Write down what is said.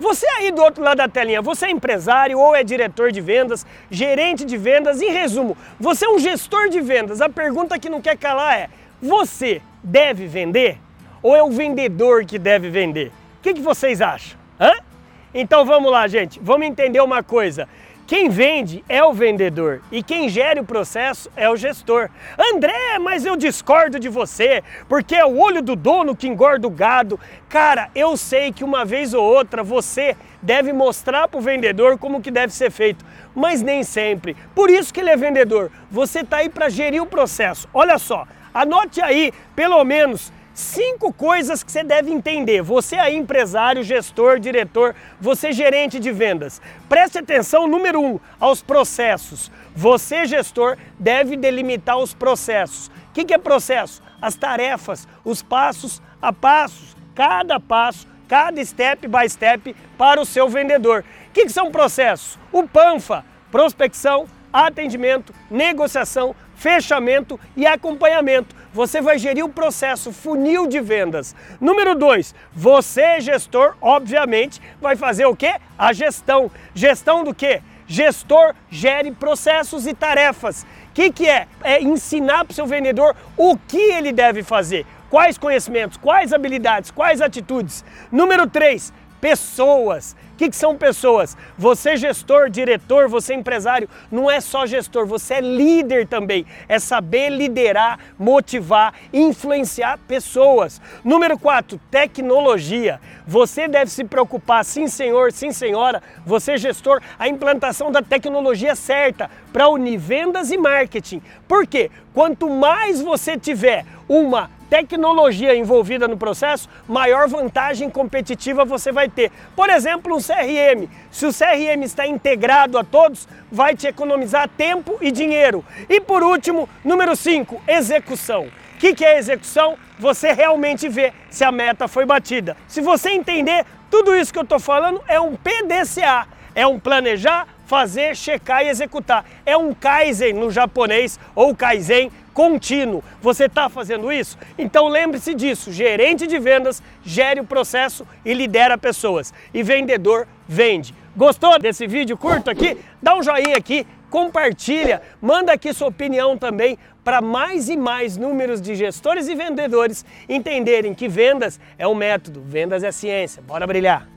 Você aí do outro lado da telinha, você é empresário ou é diretor de vendas, gerente de vendas? Em resumo, você é um gestor de vendas. A pergunta que não quer calar é: você deve vender? Ou é o vendedor que deve vender? O que, que vocês acham? Hã? Então vamos lá, gente. Vamos entender uma coisa. Quem vende é o vendedor e quem gera o processo é o gestor. André, mas eu discordo de você, porque é o olho do dono que engorda o gado. Cara, eu sei que uma vez ou outra você deve mostrar para o vendedor como que deve ser feito, mas nem sempre. Por isso que ele é vendedor. Você está aí para gerir o processo. Olha só, anote aí pelo menos Cinco coisas que você deve entender. Você é empresário, gestor, diretor, você gerente de vendas. Preste atenção, número um, aos processos. Você, gestor, deve delimitar os processos. O que, que é processo? As tarefas, os passos a passos, cada passo, cada step by step para o seu vendedor. O que, que são processos? O PANFA, prospecção, atendimento, negociação, fechamento e acompanhamento. Você vai gerir o processo funil de vendas. Número dois, você, gestor, obviamente, vai fazer o quê? A gestão. Gestão do quê? Gestor gere processos e tarefas. O que, que é? É ensinar para o seu vendedor o que ele deve fazer. Quais conhecimentos, quais habilidades, quais atitudes. Número 3, pessoas. O que, que, são pessoas? Você gestor, diretor, você empresário, não é só gestor, você é líder também. É saber liderar, motivar, influenciar pessoas. Número 4, tecnologia. Você deve se preocupar, sim senhor, sim senhora, você gestor, a implantação da tecnologia certa para unir vendas e marketing. Por quê? Quanto mais você tiver uma tecnologia envolvida no processo, maior vantagem competitiva você vai ter. Por exemplo, um CRM. Se o CRM está integrado a todos, vai te economizar tempo e dinheiro. E por último, número 5, execução. O que, que é execução? Você realmente vê se a meta foi batida. Se você entender, tudo isso que eu estou falando é um PDCA, é um planejar, fazer, checar e executar. É um Kaizen no japonês ou Kaizen contínuo. Você está fazendo isso? Então lembre-se disso: gerente de vendas gere o processo e lidera pessoas. E vendedor vende. Gostou desse vídeo curto aqui? Dá um joinha aqui, compartilha, manda aqui sua opinião também para mais e mais números de gestores e vendedores entenderem que vendas é um método, vendas é ciência. Bora brilhar!